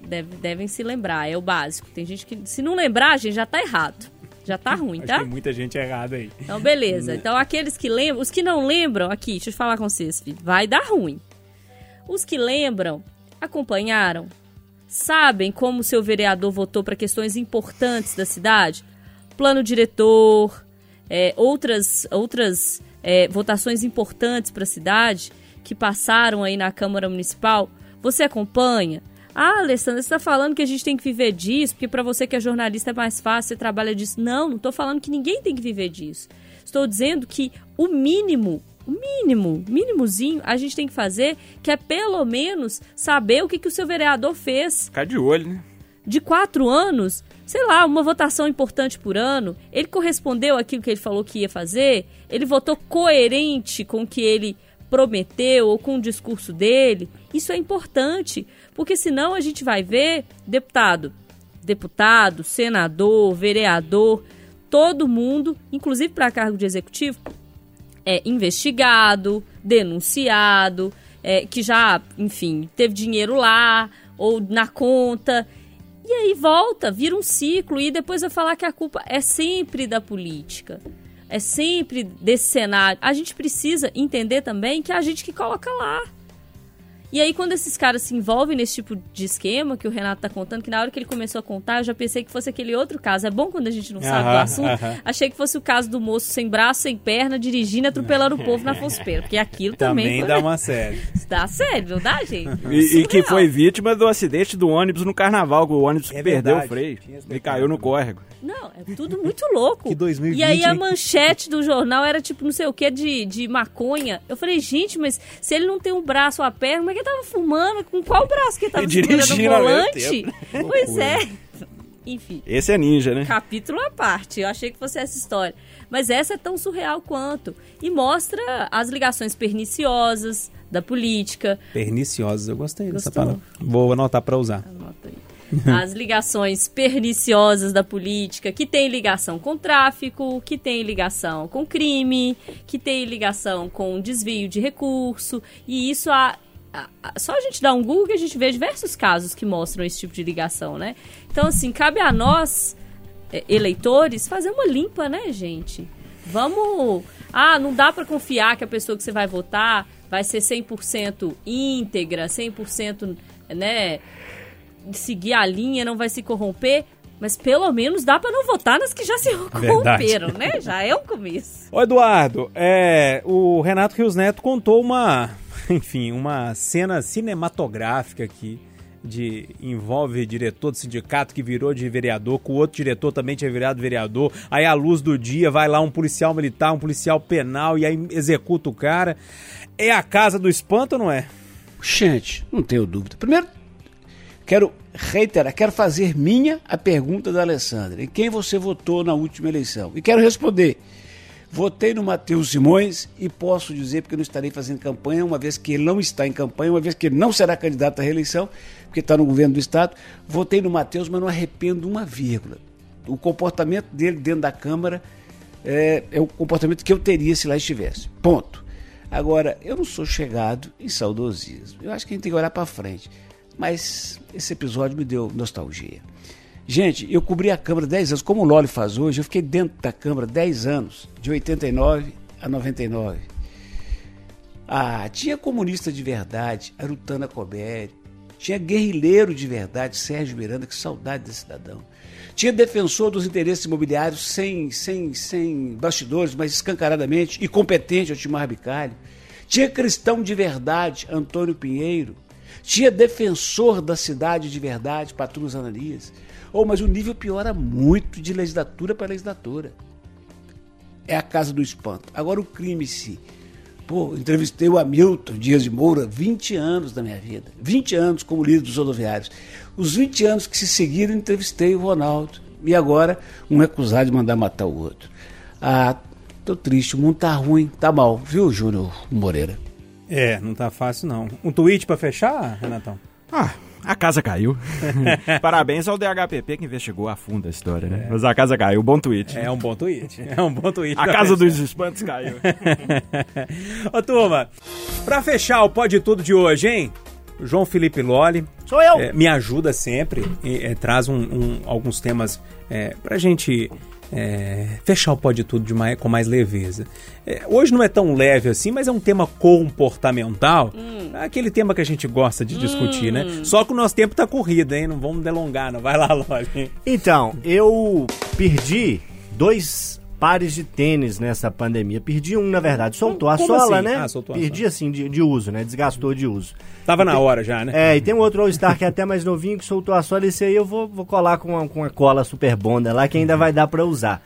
Deve- devem se lembrar, é o básico. Tem gente que se não lembrar, gente, já tá errado. Já tá ruim, Acho que tá? tem muita gente errada aí. Então, beleza. [LAUGHS] Então, aqueles que lembram, os que não lembram, aqui, deixa eu falar com vocês, filho, vai dar ruim. Os que lembram, acompanharam, sabem como o seu vereador votou para questões importantes da cidade, plano diretor, é, outras, outras é, votações importantes para a cidade que passaram aí na Câmara Municipal, você acompanha? Ah, Alessandra, você está falando que a gente tem que viver disso, porque para você que é jornalista é mais fácil, você trabalha disso. Não, não estou falando que ninguém tem que viver disso. Estou dizendo que o mínimo, o mínimo, mínimozinho, a gente tem que fazer, que é pelo menos saber o que, que o seu vereador fez Ficar de olho, né? de quatro anos, sei lá, uma votação importante por ano, ele correspondeu àquilo que ele falou que ia fazer, ele votou coerente com o que ele prometeu ou com o discurso dele. Isso é importante, porque senão a gente vai ver deputado, deputado, senador, vereador, todo mundo, inclusive para cargo de executivo, é investigado, denunciado, é, que já, enfim, teve dinheiro lá ou na conta. E aí volta, vira um ciclo e depois vai falar que a culpa é sempre da política. É sempre desse cenário. A gente precisa entender também que é a gente que coloca lá. E aí, quando esses caras se envolvem nesse tipo de esquema que o Renato tá contando, que na hora que ele começou a contar, eu já pensei que fosse aquele outro caso. É bom quando a gente não sabe do assunto. Achei que fosse o caso do moço sem braço, sem perna, dirigindo, atropelando o povo na Fospeira. Porque aquilo também, Também foi- dá uma série. [LAUGHS] Dá sério, não dá, gente? [LAUGHS] E, e que foi vítima do acidente do ônibus no carnaval, que o ônibus É perdeu verdade. o freio e caiu no córrego. Não, é tudo muito louco. [LAUGHS] Que 2020, E aí a manchete do jornal era tipo não sei o que de, de maconha. Eu falei, gente, mas se ele não tem um braço ou a perna, como é que ele tava fumando? Com qual braço que ele tava E o dirigindo mesmo volante? [LAUGHS] Pois é. Enfim, Esse é ninja, né? capítulo à parte. Eu achei que fosse essa história. Mas essa é tão surreal quanto. E mostra as ligações perniciosas da política, Perniciosas, eu gostei dessa Gostou? palavra. Vou anotar pra usar. Anota aí. [LAUGHS] As ligações perniciosas da política, que tem ligação com tráfico, que tem ligação com crime, que tem ligação com desvio de recurso. E isso a- só a gente dá um Google que a gente vê diversos casos que mostram esse tipo de ligação, né? Então, assim, cabe a nós, eh, eleitores, fazer uma limpa, né, gente? Vamos. Ah, não dá pra confiar que a pessoa que você vai votar vai ser 100% íntegra, 100%, né? seguir a linha, não vai se corromper, mas pelo menos dá pra não votar nas que já se [LAUGHS] corromperam, né? Já é um começo. Ô Eduardo, é, o Renato Rios Neto contou uma, [LAUGHS] enfim, uma cena cinematográfica aqui de envolve diretor do sindicato que virou de vereador, com outro diretor também tinha virado vereador. Aí à luz do dia vai lá um policial militar, um policial penal e aí executa o cara. É a casa do espanto ou não é? Gente, não tenho dúvida. Primeiro, quero reiterar, quero fazer minha a pergunta da Alessandra. Em quem você votou na última eleição? E quero responder. Votei no Matheus Simões e posso dizer, porque não estarei fazendo campanha, uma vez que ele não está em campanha, uma vez que ele não será candidato à reeleição, porque está no governo do Estado. Votei no Matheus, mas não arrependo uma vírgula. O comportamento dele dentro da Câmara é, é o comportamento que eu teria se lá estivesse. Ponto. Agora, eu não sou chegado em saudosismo. Eu acho que a gente tem que olhar para frente. Mas esse episódio me deu nostalgia. Gente, eu cobri a Câmara 10 anos, como o Loli faz hoje, eu fiquei dentro da Câmara 10 anos, de 89 a 99. Ah, tinha comunista de verdade, Arutana Coberi, tinha guerrilheiro de verdade, Sérgio Miranda, que saudade desse cidadão. Tinha defensor dos interesses imobiliários sem, sem, sem bastidores, mas escancaradamente, e competente, Otimar Bicalho. Tinha cristão de verdade, Antônio Pinheiro. Tinha defensor da cidade de verdade, Patrus Ananias. Oh, mas o nível piora muito de legislatura para legislatura. É a casa do espanto. Agora o crime si. Pô, entrevistei o Hamilton Dias de Moura 20 anos da minha vida. 20 anos como líder dos rodoviários. Os 20 anos que se seguiram, entrevistei o Ronaldo. E agora, um acusado de mandar matar o outro. Ah, tô triste, o mundo tá ruim, tá mal, viu, Júnior Moreira? É, não tá fácil não. Um tweet para fechar, Renatão? Ah, a casa caiu. [LAUGHS] Parabéns ao DHPP que investigou a fundo a história, né? É. Mas a casa caiu, bom tweet. É um bom tweet. É um bom tweet. a casa fechar. dos espantos caiu. [LAUGHS] Ô turma, pra fechar o Pode Tudo de hoje, hein? João Felipe Loli. Sou eu! É, me ajuda sempre, e, é, traz um, um, alguns temas é, pra gente é, fechar o Pode Tudo de mais, com mais leveza. É, hoje não é tão leve assim, mas é um tema comportamental. Hum. É aquele tema que a gente gosta de discutir, né? hum. né? Só que o nosso tempo tá corrido, hein? Não vamos delongar, não. Vai lá, Loli. Então, eu perdi dois pares de tênis nessa pandemia. Perdi um, na verdade. Soltou a sola, assim? né? Ah, soltou Perdi, assim, de, de, uso, né? Desgastou de uso. Tava na hora já, né? É, e tem um outro All-Star que é até mais novinho que soltou a sola. Esse aí eu vou, vou colar com uma, com uma cola super bonda lá que ainda vai dar para usar.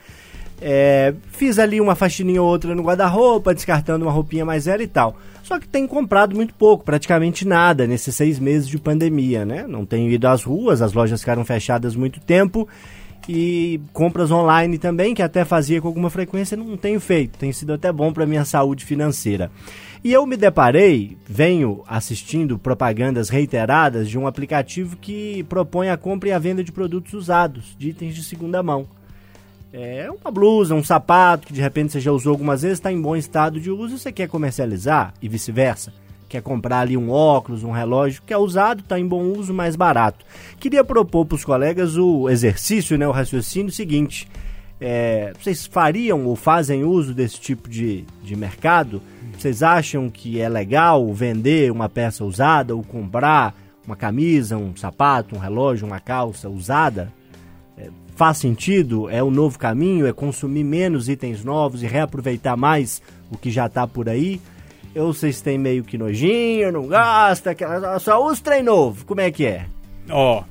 É, fiz ali uma faxininha ou outra no guarda-roupa, descartando uma roupinha mais velha e tal. Só que tenho comprado muito pouco, praticamente nada nesses seis meses de pandemia, né? Não tenho ido às ruas, as lojas ficaram fechadas muito tempo e compras online também, que até fazia com alguma frequência, não tenho feito. Tem sido até bom para minha saúde financeira. E eu me deparei, venho assistindo propagandas reiteradas de um aplicativo que propõe a compra e a venda de produtos usados, de itens de segunda mão. É uma blusa, um sapato que de repente você já usou algumas vezes, está em bom estado de uso e você quer comercializar e vice-versa quer comprar ali um óculos, um relógio que é usado, está em bom uso, mais barato. Queria propor para os colegas o exercício, né, o raciocínio seguinte. É, vocês fariam ou fazem uso desse tipo de, de mercado? Vocês acham que é legal vender uma peça usada ou comprar uma camisa, um sapato, um relógio, uma calça usada? É, faz sentido? É o novo caminho? É consumir menos itens novos e reaproveitar mais o que já está por aí? Ou vocês têm meio que nojinho, não gosta, só usa trem novo, como é que é? Ó,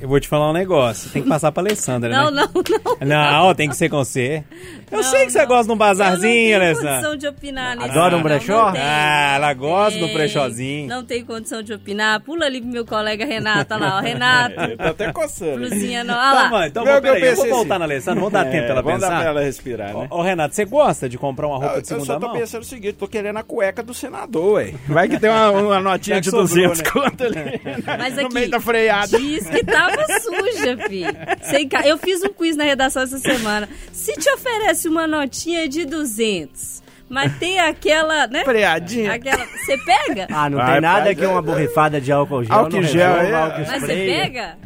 eu vou te falar um negócio. Tem que passar pra Alessandra, não, né? Não, não, não. Não, tem que ser com você. Eu não, sei que você gosta de um bazarzinho, Alessandra. Não tenho condição de opinar nesse Adora um brechó? Ah, ela gosta do brechózinho. Não tem condição de opinar. Pula ali pro meu colega Renato, olha lá, ó. [LAUGHS] Renato. Ele tá até coçando. Blusinha, não. Olha lá. Então, então vou, peraí, eu vou voltar assim. na Alessandra, vamos dar é, tempo pra ela vamos pensar. Vamos dar pra ela respirar, né? Ô, ô, Renato, você gosta de comprar uma roupa eu, de segunda mão? Eu só tô mão? pensando o seguinte, tô querendo a cueca do senador, ué. Vai que tem uma, uma notinha de 200 né? conto ali. [LAUGHS] Mas no aqui, meio da freada. Diz que tava suja, filho. Sem ca... Eu fiz um quiz na redação essa semana. Se te oferece uma notinha de 200, mas tem aquela, né? Freadinha. Aquela... Você pega? Ah, não tem nada que uma borrifada de álcool gel. Álcool gel, é. Álcool Mas você pega?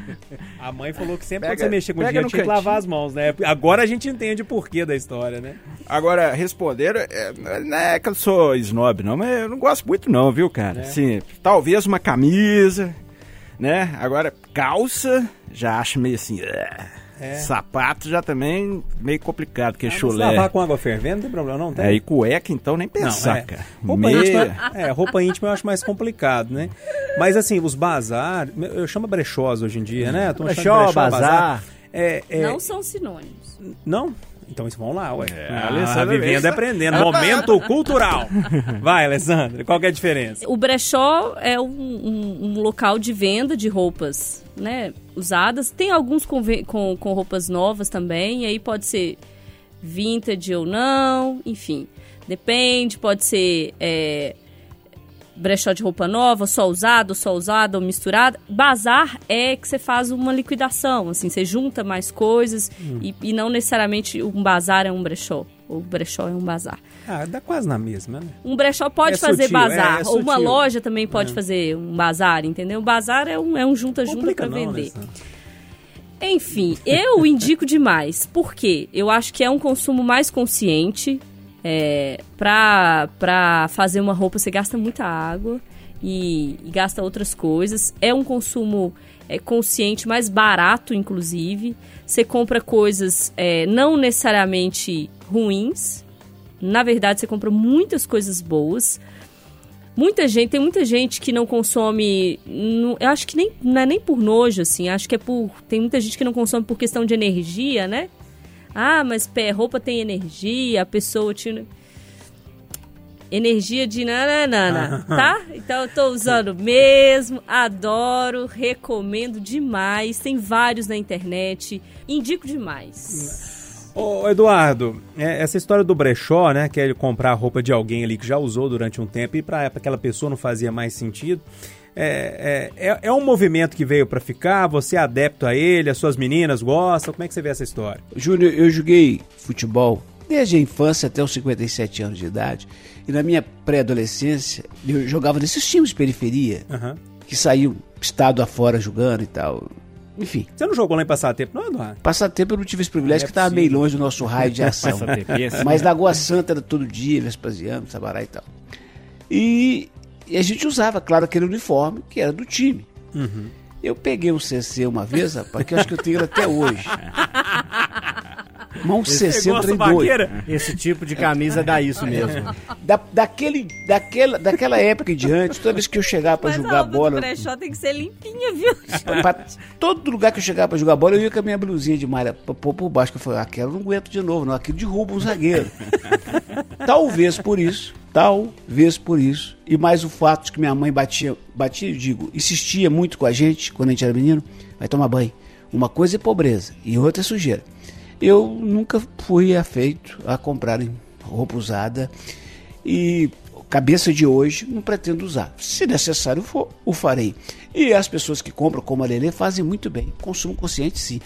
A mãe falou que sempre pega, quando você mexer com dinheiro tinha que lavar as mãos, né? Agora a gente entende o porquê da história, né? Agora, responder, é, não é que eu sou snob, não, mas eu não gosto muito não, viu, cara? É. Assim, talvez uma camisa, né? Agora, calça, já acho meio assim. Uh, Sapato já também meio complicado, porque Ah, chulé. lavar com água fervendo não tem problema, não tem? É, e cueca, então nem Não, pensar, é. cara. Roupa Meia. íntima, é, roupa íntima eu acho mais complicado, né? Mas assim, os bazar, eu chamo brechós hoje em dia, né? Achando Brechó, bazar. É, é, Não são sinônimos. não? Então isso vão lá, ué. Ah, Alessandra vivendo e vem. aprendendo. Momento cultural. Vai, Alessandra, qual que é a diferença? O brechó é um, um- um local de venda de roupas, né? Usadas. Tem alguns com, com, com roupas novas também. E aí pode ser vintage ou não, enfim. Depende, pode ser é, brechó de roupa nova, só usado, só usado ou misturado. Bazar é que você faz uma liquidação, assim, você junta mais coisas e, e não necessariamente um bazar é um brechó. O brechó é um bazar. Ah, dá quase na mesma, né? Um brechó pode É fazer sutil, bazar. é, é ou uma loja também pode fazer um bazar, entendeu? Bazar é um, é um junta-junta para não, vender. Alessandra. Enfim, eu indico demais. Por quê? Eu acho que é um consumo mais consciente. É, pra, pra fazer uma roupa você gasta muita água e, e gasta outras coisas. É um consumo é, consciente, mais barato, inclusive. Você compra coisas é, não necessariamente ruins. Na verdade, você compra muitas coisas boas. Muita gente, tem muita gente que não consome. não- eu acho que nem, não é nem por nojo, assim. Acho que é por. Tem muita gente que não consome por questão de energia, né? Ah, mas pé, roupa tem energia, a pessoa tinha. Energia de nananana, [LAUGHS] tá? Então eu tô usando mesmo, adoro, recomendo demais. Tem vários na internet, indico demais. Ô, Eduardo, é, essa história do brechó, né? Que é ele comprar a roupa de alguém ali que já usou durante um tempo e pra aquela pessoa não fazia mais sentido. É, é, é, é um movimento que veio pra ficar, você é adepto a ele, as suas meninas gostam, como é que você vê essa história? Júnior, eu joguei futebol desde a infância até os 57 anos de idade. E na minha pré-adolescência, eu jogava nesses times de periferia, Aham. que saíam estado afora jogando e tal. Enfim, Você não jogou lá em Passatempo, não, Eduardo? passatempo eu não tive esse privilégio, É que estava meio longe do nosso raio de ação. Passatempo, Mas Lagoa Santa era todo dia, Vespasiano, Sabará e tal. E, e a gente usava, claro, aquele uniforme que era do time. Eu peguei um CC uma vez, rapaz, que eu acho que eu tenho ele até hoje. [LAUGHS] Um trem doido. Esse tipo de camisa dá isso mesmo. Da, daquele, daquela, daquela época em diante, toda vez que eu chegava pra Mas a jogar do bola, brechó tem que ser limpinha, viu? [LAUGHS] pra todo lugar que eu chegava pra jogar bola, eu ia com a minha blusinha de malha pra pôr por baixo, que eu falei, aquela eu não aguento de novo, não, aquilo derruba um zagueiro. [LAUGHS] talvez por isso, talvez por isso, e mais o fato de que minha mãe batia, batia, eu digo, insistia muito com a gente, quando a gente era menino, vai tomar banho. Uma coisa é pobreza e outra é sujeira. Eu nunca fui afeito a comprar roupa usada e cabeça de hoje não pretendo usar. Se necessário for, o farei. E as pessoas que compram como a Lelê fazem muito bem. Consumo consciente sim.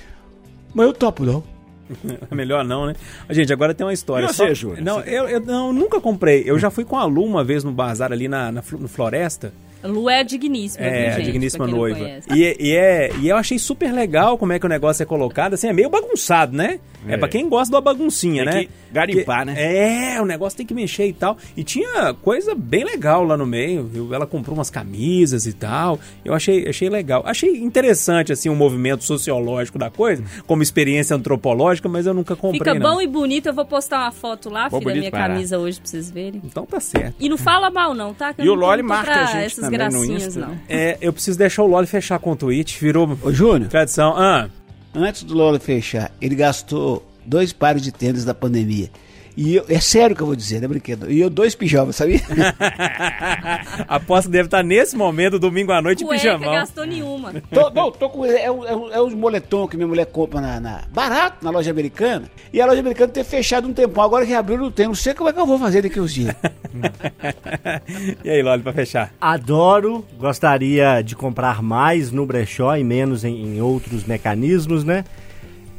Mas eu topo não. [LAUGHS] Melhor não, né? Gente, agora tem uma história. E você, Júlio? Não, eu, eu não, nunca comprei. Eu já fui com a Lu uma vez no bazar ali na, na, no Floresta. Lu é a digníssima, É, viu, a gente? digníssima quem não noiva. E, é- e, é, e eu achei super legal como é que o negócio é colocado. Assim, é meio bagunçado, né? É, É. pra quem gosta da baguncinha, Tem né? que garimpar, Porque- né? É, o negócio tem que mexer e tal. E tinha coisa bem legal lá no meio, viu? Ela comprou umas camisas e tal. Eu achei, achei legal. Achei interessante, assim, o movimento sociológico da coisa, como experiência antropológica, mas eu nunca comprei, Fica não. bom e bonito, eu vou postar uma foto lá, Bom, filho, da minha lá. camisa hoje pra vocês verem. Então tá certo. E não fala mal não, tá? Que E o Loli marca a gente essas gracinhas, Insta, não. É, eu preciso deixar o Loli fechar com o tweet, virou Ô Júnior, tradição. Ah, antes do Lola fechar, ele gastou dois pares de tênis da pandemia. E eu, é sério que eu vou dizer, não é brinquedo. E eu dois pijamas, sabia? [LAUGHS] aposto que deve estar nesse momento, domingo à noite, Cueca pijamão. gastou nenhuma. tô, não, tô com é, é, o- é os moletom que minha mulher compra na, na- barato na loja americana. E a loja americana ter fechado um tempão. Agora que reabriu não tem. Não sei como é que eu vou fazer daqui uns dias. [LAUGHS] e aí, Loli, pra fechar? Adoro, gostaria de comprar mais no brechó e menos em, em outros mecanismos, né?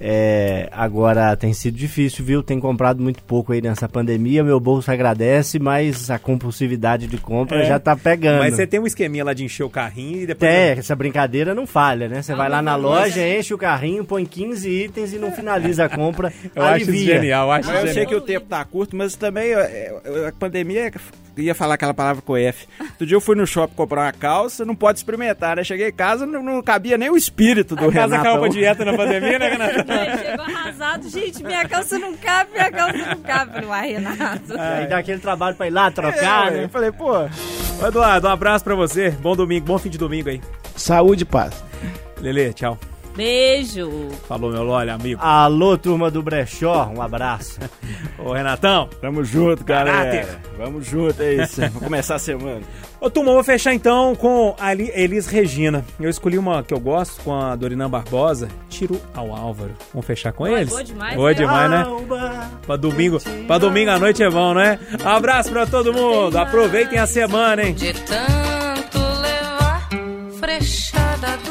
É, agora tem sido difícil, viu? Tem comprado muito pouco aí nessa pandemia. Meu bolso agradece, mas a compulsividade de compra É. já tá pegando. Mas você tem um esqueminha lá de encher o carrinho e depois. É, essa brincadeira não falha, né? Você Ah, vai lá na loja, enche o carrinho, põe 15 itens e não finaliza a compra. [LAUGHS] Eu acho isso alivia. genial, eu acho Mas eu genial. sei que o tempo tá curto, mas também é, é, a pandemia ia falar aquela palavra com F. Outro dia eu fui no shopping comprar uma calça, não pode experimentar, né? Cheguei em casa, não, não cabia nem o espírito do A casa Renato. caiu pra dieta na pandemia, né, Renato? [LAUGHS] Ele chegou arrasado. Gente, minha calça não cabe, minha calça não cabe. Falei, uai, Renato. Aí dá aquele trabalho pra ir lá trocar, É, né? Eu falei, pô, Ô, Eduardo, um abraço pra você. Bom domingo, bom fim de domingo aí. Saúde e paz. Lele, tchau. Beijo. Falou, meu lolha, amigo. Alô, turma do Brechó, um abraço. [LAUGHS] Ô, Renatão. tamo junto, galera. Caráter. Vamos junto, é isso. [LAUGHS] Vamos começar a semana. Ô, turma, vou fechar então com a Ali- Elis Regina. Eu escolhi uma que eu gosto, com a Dorinã Barbosa, Tiro ao Álvaro. Vamos fechar com eles? boa demais, Boa né? demais, né? Pra domingo, pra domingo à noite é bom, né? Abraço pra todo mundo. Aproveitem a semana, hein? De tanto levar frechada do.